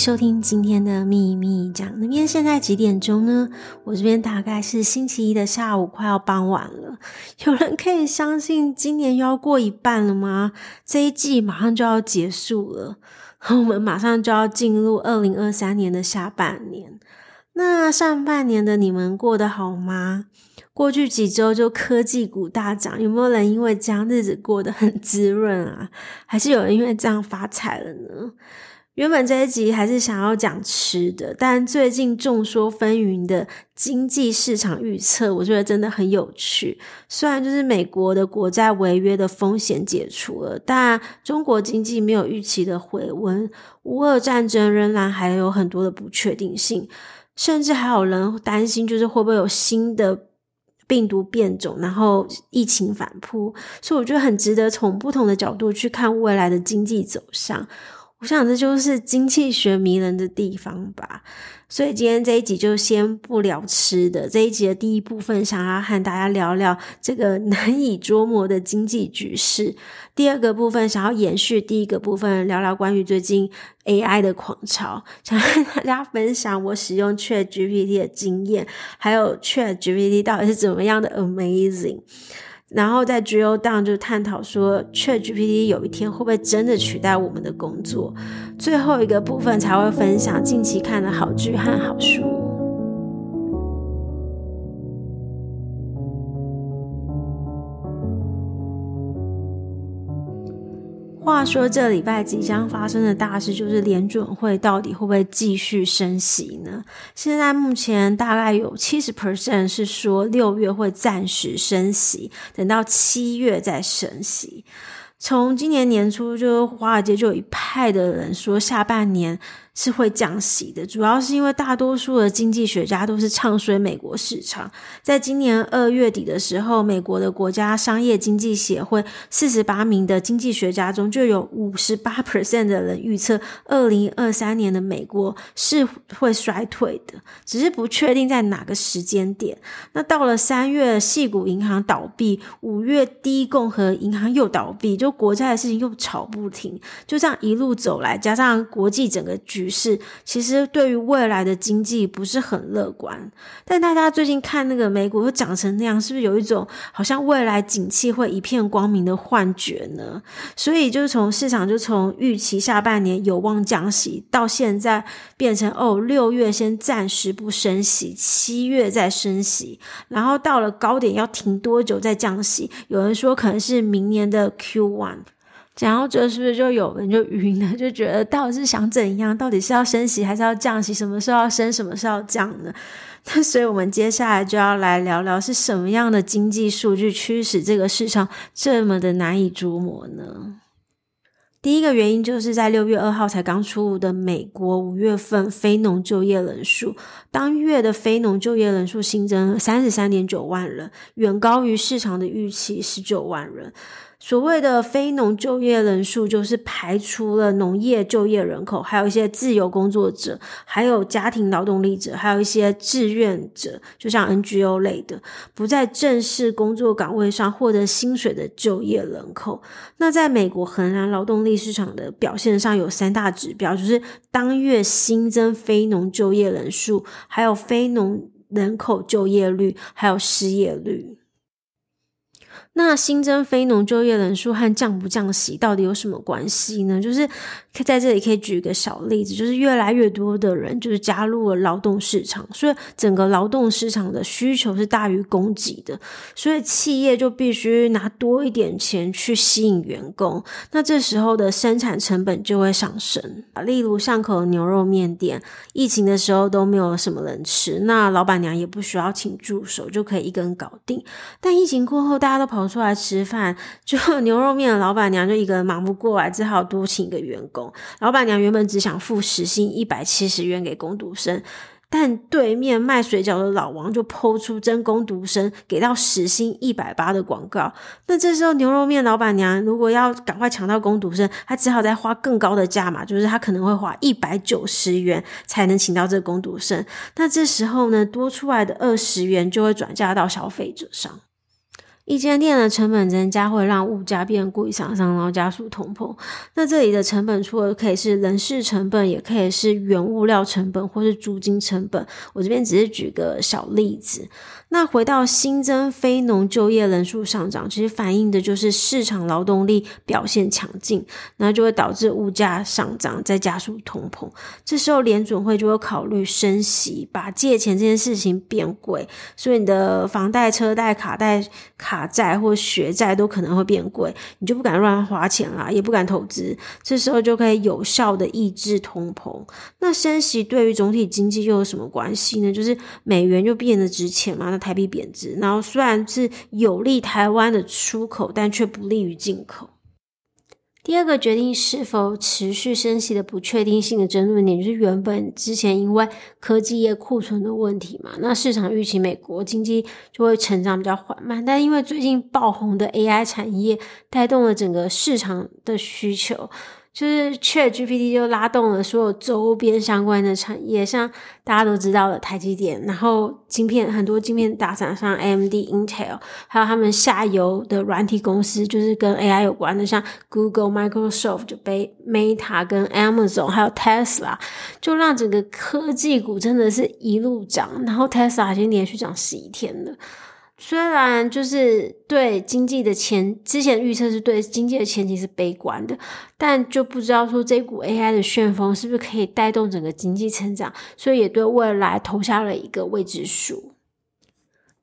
收听今天的秘密讲。那边现在几点钟呢？我这边大概是星期一的下午，快要傍晚了。有人可以相信今年要过一半了吗？这一季马上就要结束了，我们马上就要进入二零二三年的下半年。那上半年的你们过得好吗？过去几周就科技股大涨，有没有人因为这样日子过得很滋润啊？还是有人因为这样发财了呢？原本这一集还是想要讲吃的，但最近众说纷纭的经济市场预测，我觉得真的很有趣。虽然就是美国的国债违约的风险解除了，但中国经济没有预期的回温，乌俄战争仍然还有很多的不确定性，甚至还有人担心，就是会不会有新的病毒变种，然后疫情反扑。所以我觉得很值得从不同的角度去看未来的经济走向。我想这就是经济学迷人的地方吧，所以今天这一集就先不聊吃的。这一集的第一部分，想要和大家聊聊这个难以捉摸的经济局势。第二个部分，想要延续第一个部分，聊聊关于最近 AI 的狂潮，想和大家分享我使用 ChatGPT 的经验，还有 ChatGPT 到底是怎么样的 amazing。然后在 drill down 就探讨说，ChatGPT 有一天会不会真的取代我们的工作？最后一个部分才会分享近期看的好剧和好书。他说，这礼拜即将发生的大事就是联准会到底会不会继续升息呢？现在目前大概有七十 percent 是说六月会暂时升息，等到七月再升息。从今年年初就华尔街就有一派的人说下半年。是会降息的，主要是因为大多数的经济学家都是唱衰美国市场。在今年二月底的时候，美国的国家商业经济协会四十八名的经济学家中，就有五十八 percent 的人预测二零二三年的美国是会衰退的，只是不确定在哪个时间点。那到了三月，矽谷银行倒闭；五月，第一共和银行又倒闭，就国债的事情又吵不停。就这样一路走来，加上国际整个局。是，其实对于未来的经济不是很乐观。但大家最近看那个美股又涨成那样，是不是有一种好像未来景气会一片光明的幻觉呢？所以就是从市场就从预期下半年有望降息，到现在变成哦，六月先暂时不升息，七月再升息，然后到了高点要停多久再降息？有人说可能是明年的 Q one。然后这是不是就有人就晕了，就觉得到底是想怎样？到底是要升息还是要降息？什么时候要升，什么时候要降呢？那所以我们接下来就要来聊聊是什么样的经济数据驱使这个市场这么的难以捉摸呢？第一个原因就是在六月二号才刚出炉的美国五月份非农就业人数，当月的非农就业人数新增三十三点九万人，远高于市场的预期十九万人。所谓的非农就业人数，就是排除了农业就业人口，还有一些自由工作者，还有家庭劳动力者，还有一些志愿者，就像 NGO 类的，不在正式工作岗位上获得薪水的就业人口。那在美国衡量劳动力市场的表现上，有三大指标，就是当月新增非农就业人数，还有非农人口就业率，还有失业率。那新增非农就业人数和降不降息到底有什么关系呢？就是在这里可以举一个小例子，就是越来越多的人就是加入了劳动市场，所以整个劳动市场的需求是大于供给的，所以企业就必须拿多一点钱去吸引员工，那这时候的生产成本就会上升。例如巷口牛肉面店，疫情的时候都没有什么人吃，那老板娘也不需要请助手就可以一个人搞定，但疫情过后大家都跑。出来吃饭，就牛肉面的老板娘就一个人忙不过来，只好多请一个员工。老板娘原本只想付时薪一百七十元给工读生，但对面卖水饺的老王就抛出征工读生给到时薪一百八的广告。那这时候牛肉面老板娘如果要赶快抢到工读生，她只好再花更高的价码，就是她可能会花一百九十元才能请到这个工读生。那这时候呢，多出来的二十元就会转嫁到消费者上。一间店的成本增加会让物价变贵，上升然后加速通膨。那这里的成本除了可以是人事成本，也可以是原物料成本或是租金成本。我这边只是举个小例子。那回到新增非农就业人数上涨，其实反映的就是市场劳动力表现强劲，那就会导致物价上涨，再加速通膨。这时候联准会就会考虑升息，把借钱这件事情变贵，所以你的房贷、车贷、卡贷、卡。债或学债都可能会变贵，你就不敢乱花钱啦，也不敢投资。这时候就可以有效的抑制通膨。那升息对于总体经济又有什么关系呢？就是美元就变得值钱嘛，台币贬值，然后虽然是有利台湾的出口，但却不利于进口。第二个决定是否持续升息的不确定性的争论点，就是原本之前因为科技业库存的问题嘛，那市场预期美国经济就会成长比较缓慢，但因为最近爆红的 AI 产业带动了整个市场的需求。就是 ChatGPT 就拉动了所有周边相关的产业，像大家都知道的台积电，然后晶片很多晶片大厂像 AMD、Intel，还有他们下游的软体公司，就是跟 AI 有关的，像 Google、Microsoft 就被 Meta 跟 Amazon，还有 Tesla，就让整个科技股真的是一路涨，然后 Tesla 已经连续涨十一天了。虽然就是对经济的前之前预测是对经济的前景是悲观的，但就不知道说这股 AI 的旋风是不是可以带动整个经济成长，所以也对未来投下了一个未知数。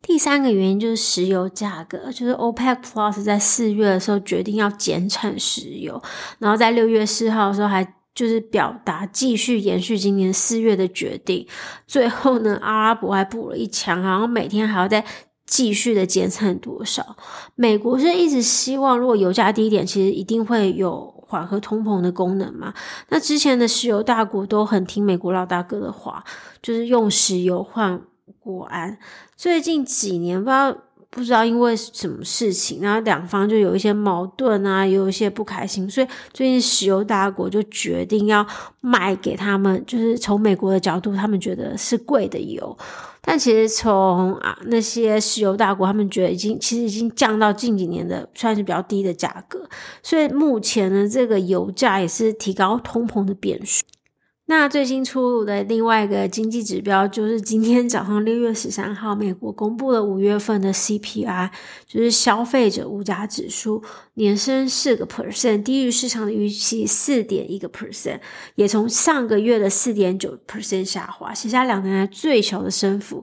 第三个原因就是石油价格，就是 OPEC Plus 在四月的时候决定要减产石油，然后在六月四号的时候还就是表达继续延续今年四月的决定，最后呢，阿拉伯还补了一枪，然后每天还要再。继续的减产多少？美国是一直希望，如果油价低一点，其实一定会有缓和通膨的功能嘛。那之前的石油大国都很听美国老大哥的话，就是用石油换国安。最近几年不知道不知道因为什么事情，然后两方就有一些矛盾啊，有一些不开心，所以最近石油大国就决定要卖给他们，就是从美国的角度，他们觉得是贵的油。但其实从啊那些石油大国，他们觉得已经其实已经降到近几年的算是比较低的价格，所以目前呢，这个油价也是提高通膨的变数。那最新出炉的另外一个经济指标，就是今天早上六月十三号，美国公布了五月份的 CPI，就是消费者物价指数，年升四个 percent，低于市场的预期四点一个 percent，也从上个月的四点九 percent 下滑，写下两年来最小的升幅。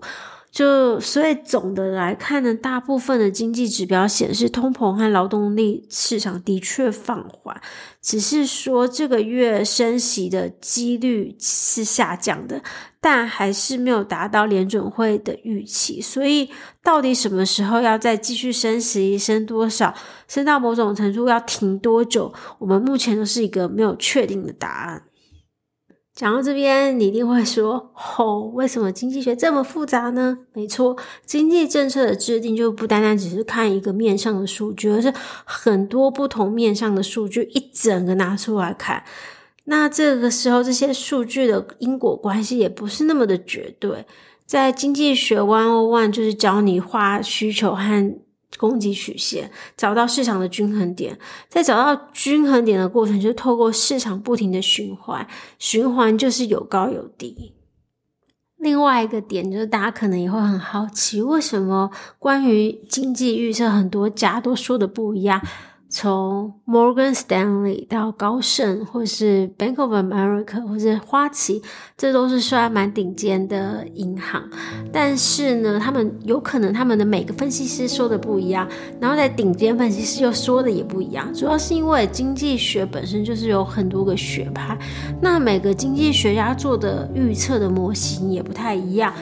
就所以总的来看呢，大部分的经济指标显示通膨和劳动力市场的确放缓，只是说这个月升息的几率是下降的，但还是没有达到联准会的预期。所以到底什么时候要再继续升息，升多少，升到某种程度要停多久，我们目前都是一个没有确定的答案。讲到这边，你一定会说：“吼、哦，为什么经济学这么复杂呢？”没错，经济政策的制定就不单单只是看一个面向的数据，而是很多不同面向的数据一整个拿出来看。那这个时候，这些数据的因果关系也不是那么的绝对。在经济学 One On One 就是教你画需求和。供给曲线，找到市场的均衡点，在找到均衡点的过程，就透过市场不停的循环，循环就是有高有低。另外一个点就是，大家可能也会很好奇，为什么关于经济预测，很多家都说的不一样。从 Morgan Stanley 到高盛，或是 Bank of America，或是花旗，这都是算蛮顶尖的银行。但是呢，他们有可能他们的每个分析师说的不一样，然后在顶尖分析师又说的也不一样。主要是因为经济学本身就是有很多个学派，那每个经济学家做的预测的模型也不太一样。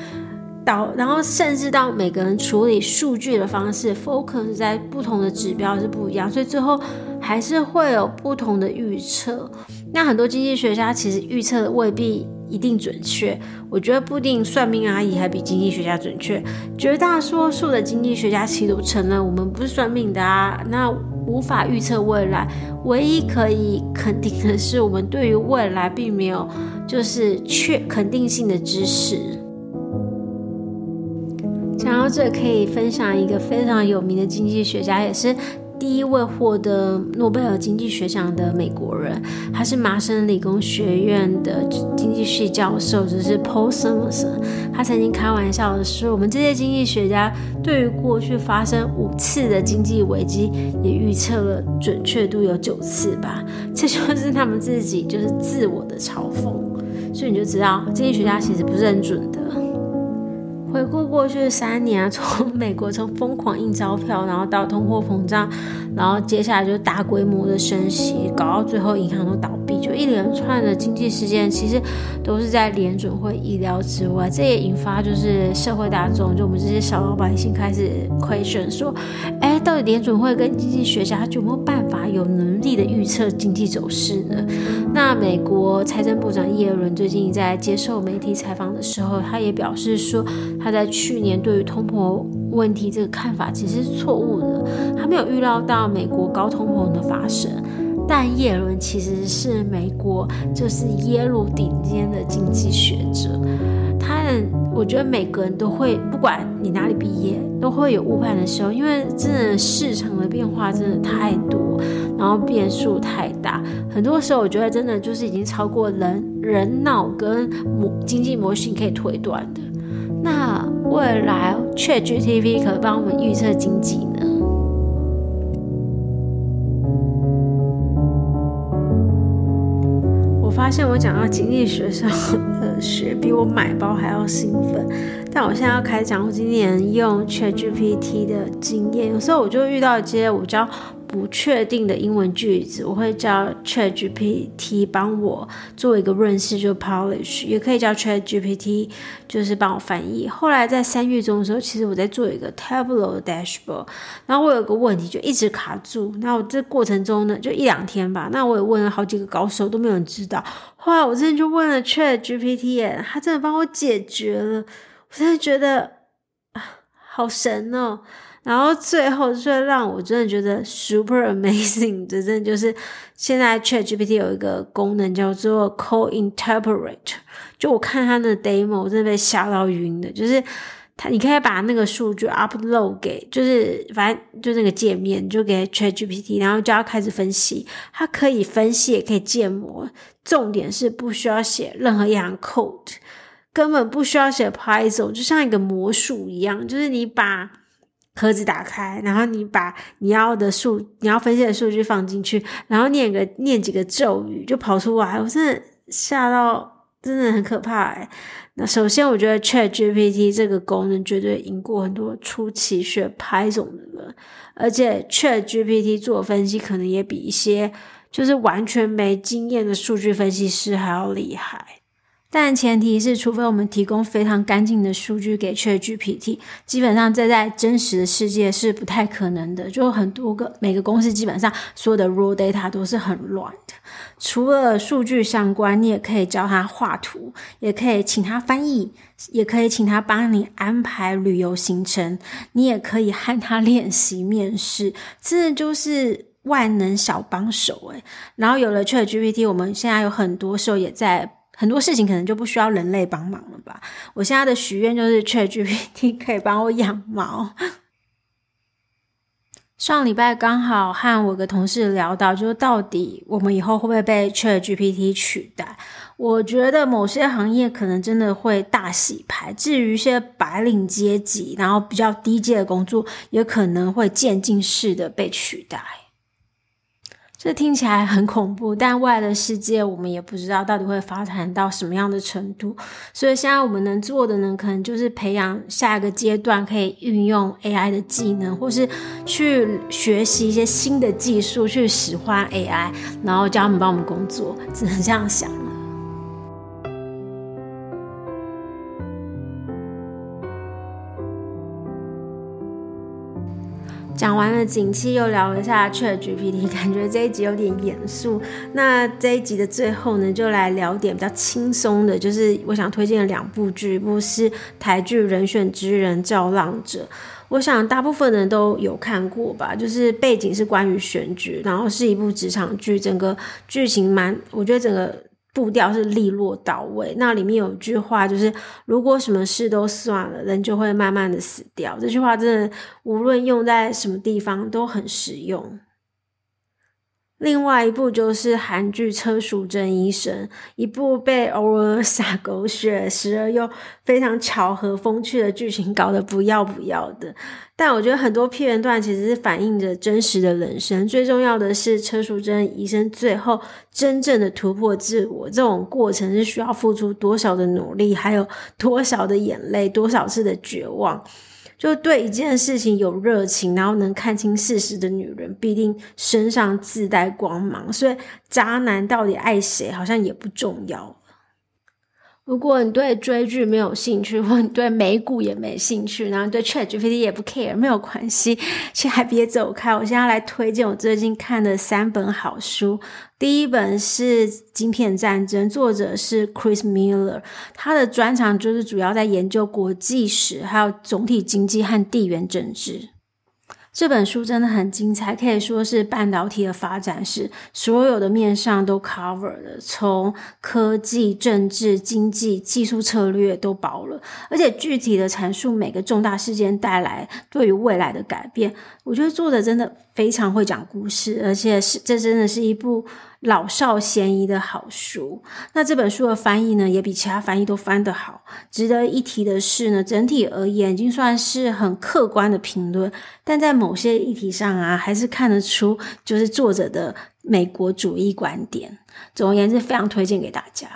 到，然后甚至到每个人处理数据的方式，focus 在不同的指标是不一样，所以最后还是会有不同的预测。那很多经济学家其实预测的未必一定准确，我觉得不一定算命阿姨还比经济学家准确。绝大多数的经济学家其实都承认，我们不是算命的啊，那无法预测未来。唯一可以肯定的是，我们对于未来并没有就是确肯定性的知识。讲到这可以分享一个非常有名的经济学家，也是。第一位获得诺贝尔经济学奖的美国人，他是麻省理工学院的经济系教授，就是 Paul Samuelson。他曾经开玩笑的说：“我们这些经济学家对于过去发生五次的经济危机，也预测了准确度有九次吧。”这就是他们自己就是自我的嘲讽。所以你就知道，经济学家其实不是很准的。回顾过去三年啊，从美国从疯狂印钞票，然后到通货膨胀，然后接下来就大规模的升息，搞到最后银行都倒闭，就一连串的经济事件，其实都是在联准会意料之外。这也引发就是社会大众，就我们这些小老百姓开始 question 说，哎，到底联准会跟经济学家有没有办法有能力的预测经济走势呢？那美国财政部长耶伦最近在接受媒体采访的时候，他也表示说。他在去年对于通膨问题这个看法其实是错误的，他没有预料到美国高通膨的发生。但耶伦其实是美国就是耶鲁顶尖的经济学者，他我觉得每个人都会，不管你哪里毕业，都会有误判的时候，因为真的市场的变化真的太多，然后变数太大，很多时候我觉得真的就是已经超过人人脑跟模经济模型可以推断的。那未来 ChatGPT 可以帮我们预测经济现在我讲到经济学上的学，比我买包还要兴奋。但我现在要开始讲我今年用 ChatGPT 的经验，有时候我就遇到一些我叫。不确定的英文句子，我会叫 ChatGPT 帮我做一个润饰，就 polish，也可以叫 ChatGPT 就是帮我翻译。后来在三月中的时候，其实我在做一个 Tableau dashboard，然后我有个问题就一直卡住，那我这过程中呢，就一两天吧，那我也问了好几个高手，都没有人知道。后来我真的就问了 ChatGPT，他真的帮我解决了，我真的觉得啊，好神哦。然后最后最让我真的觉得 super amazing 的，真的就是现在 ChatGPT 有一个功能叫做 Code Interpreter，就我看它的 demo，我真的被吓到晕的。就是它，你可以把那个数据 upload 给，就是反正就那个界面，就给 ChatGPT，然后就要开始分析。它可以分析，也可以建模。重点是不需要写任何一行 code，根本不需要写 Python，就像一个魔术一样，就是你把。盒子打开，然后你把你要的数、你要分析的数据放进去，然后念个念几个咒语就跑出来，我真的吓到，真的很可怕哎。那首先，我觉得 ChatGPT 这个功能绝对赢过很多初期学 Python 的人，而且 ChatGPT 做分析可能也比一些就是完全没经验的数据分析师还要厉害。但前提是，除非我们提供非常干净的数据给 ChatGPT，基本上这在真实的世界是不太可能的。就很多个每个公司基本上所有的 raw data 都是很乱的。除了数据相关，你也可以教他画图，也可以请他翻译，也可以请他帮你安排旅游行程，你也可以和他练习面试，真的就是万能小帮手诶。然后有了 ChatGPT，我们现在有很多时候也在。很多事情可能就不需要人类帮忙了吧？我现在的许愿就是 ChatGPT 可以帮我养猫。上礼拜刚好和我个同事聊到，就是到底我们以后会不会被 ChatGPT 取代？我觉得某些行业可能真的会大洗牌，至于一些白领阶级，然后比较低阶的工作，也可能会渐进式的被取代。这听起来很恐怖，但未来的世界我们也不知道到底会发展到什么样的程度。所以现在我们能做的呢，可能就是培养下一个阶段可以运用 AI 的技能，或是去学习一些新的技术，去使唤 AI，然后叫他们帮我们工作。只能这样想。讲完了景气，又聊了一下 ChatGPT，感觉这一集有点严肃。那这一集的最后呢，就来聊点比较轻松的，就是我想推荐的两部剧，一部是台剧《人选之人造浪者》，我想大部分人都有看过吧。就是背景是关于选举，然后是一部职场剧，整个剧情蛮，我觉得整个步调是利落到位。那里面有一句话，就是如果什么事都算了，人就会慢慢的死掉。这句话真的无论用在什么地方都很实用。另外一部就是韩剧《车淑珍医生》，一部被偶尔洒狗血，时而又非常巧合风趣的剧情搞得不要不要的。但我觉得很多片段其实是反映着真实的人生。最重要的是，车淑珍医生最后真正的突破自我，这种过程是需要付出多少的努力，还有多少的眼泪，多少次的绝望。就对一件事情有热情，然后能看清事实的女人，必定身上自带光芒。所以，渣男到底爱谁，好像也不重要。如果你对追剧没有兴趣，或你对美股也没兴趣，然后对 ChatGPT 也不 care，没有关系，先还别走开。我现在来推荐我最近看的三本好书。第一本是《晶片战争》，作者是 Chris Miller，他的专长就是主要在研究国际史，还有总体经济和地缘政治。这本书真的很精彩，可以说是半导体的发展史，所有的面上都 cover 了，从科技、政治、经济、技术策略都包了，而且具体的阐述每个重大事件带来对于未来的改变。我觉得作者真的非常会讲故事，而且是这真的是一部老少咸宜的好书。那这本书的翻译呢，也比其他翻译都翻得好。值得一提的是呢，整体而言已经算是很客观的评论，但在某些议题上啊，还是看得出就是作者的美国主义观点。总而言之，非常推荐给大家。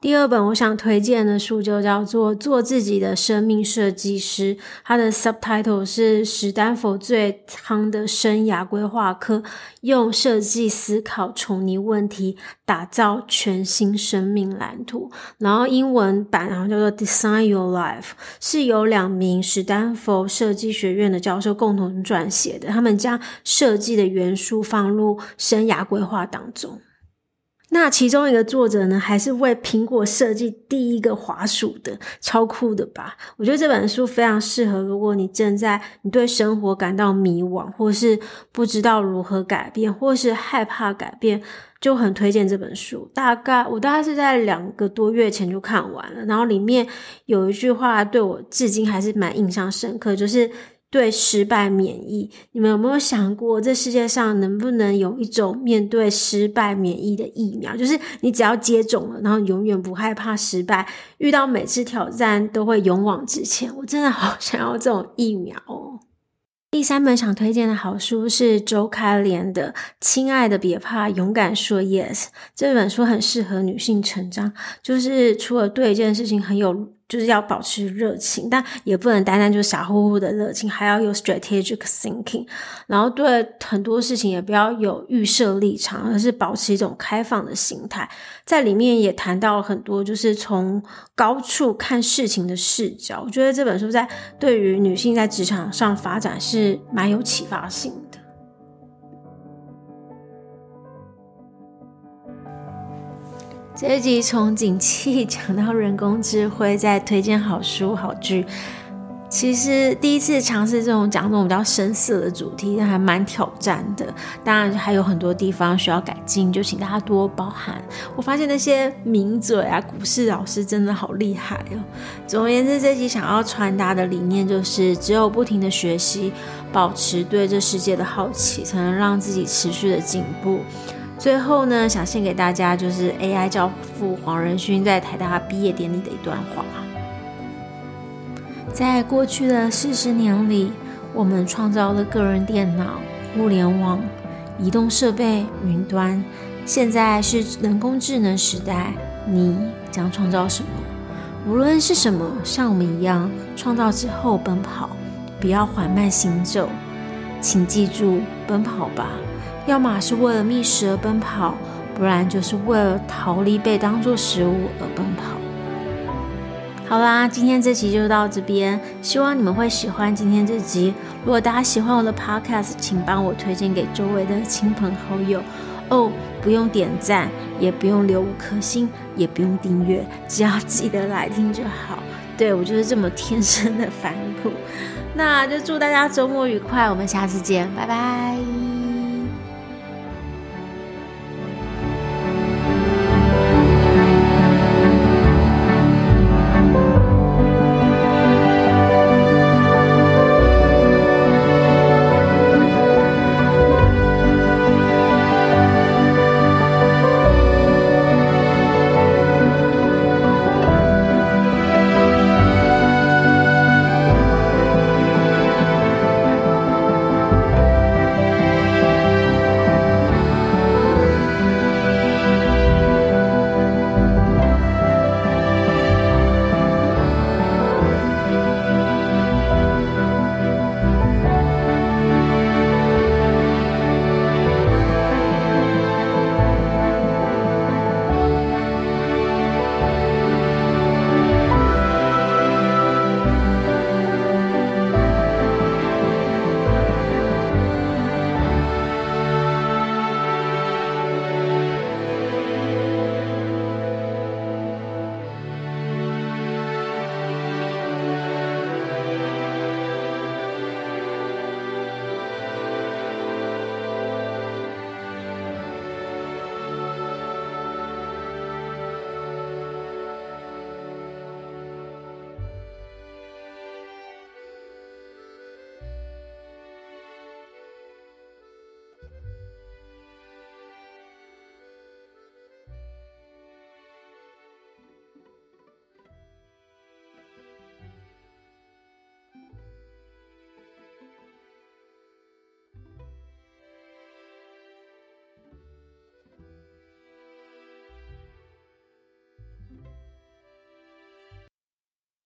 第二本我想推荐的书就叫做《做自己的生命设计师》，它的 subtitle 是史丹佛最夯的生涯规划课，用设计思考重拟问题，打造全新生命蓝图。然后英文版然后叫做 Design Your Life，是由两名史丹佛设计学院的教授共同撰写的，他们将设计的元素放入生涯规划当中。那其中一个作者呢，还是为苹果设计第一个滑鼠的，超酷的吧？我觉得这本书非常适合，如果你正在你对生活感到迷惘，或是不知道如何改变，或是害怕改变，就很推荐这本书。大概我大概是在两个多月前就看完了，然后里面有一句话对我至今还是蛮印象深刻，就是。对失败免疫，你们有没有想过，这世界上能不能有一种面对失败免疫的疫苗？就是你只要接种了，然后永远不害怕失败，遇到每次挑战都会勇往直前。我真的好想要这种疫苗哦。第三本想推荐的好书是周开莲的《亲爱的，别怕，勇敢说 yes》。这本书很适合女性成长，就是除了对一件事情很有。就是要保持热情，但也不能单单就傻乎乎的热情，还要有 strategic thinking。然后对很多事情也不要有预设立场，而是保持一种开放的心态。在里面也谈到了很多，就是从高处看事情的视角。我觉得这本书在对于女性在职场上发展是蛮有启发性的。这集从景气讲到人工智慧，再推荐好书好剧。其实第一次尝试这种讲这种比较深色的主题，还蛮挑战的。当然还有很多地方需要改进，就请大家多包涵。我发现那些名嘴啊、股市老师真的好厉害哦。总而言之，这集想要传达的理念就是：只有不停的学习，保持对这世界的好奇，才能让自己持续的进步。最后呢，想献给大家就是 AI 教父黄仁勋在台大毕业典礼的一段话。在过去的四十年里，我们创造了个人电脑、互联网、移动设备、云端。现在是人工智能时代，你将创造什么？无论是什么，像我们一样创造之后奔跑，不要缓慢行走。请记住，奔跑吧。要么是为了觅食而奔跑，不然就是为了逃离被当作食物而奔跑。好啦，今天这集就到这边，希望你们会喜欢今天这集。如果大家喜欢我的 podcast，请帮我推荐给周围的亲朋好友哦。不用点赞，也不用留五颗星，也不用订阅，只要记得来听就好。对，我就是这么天生的反骨。那就祝大家周末愉快，我们下次见，拜拜。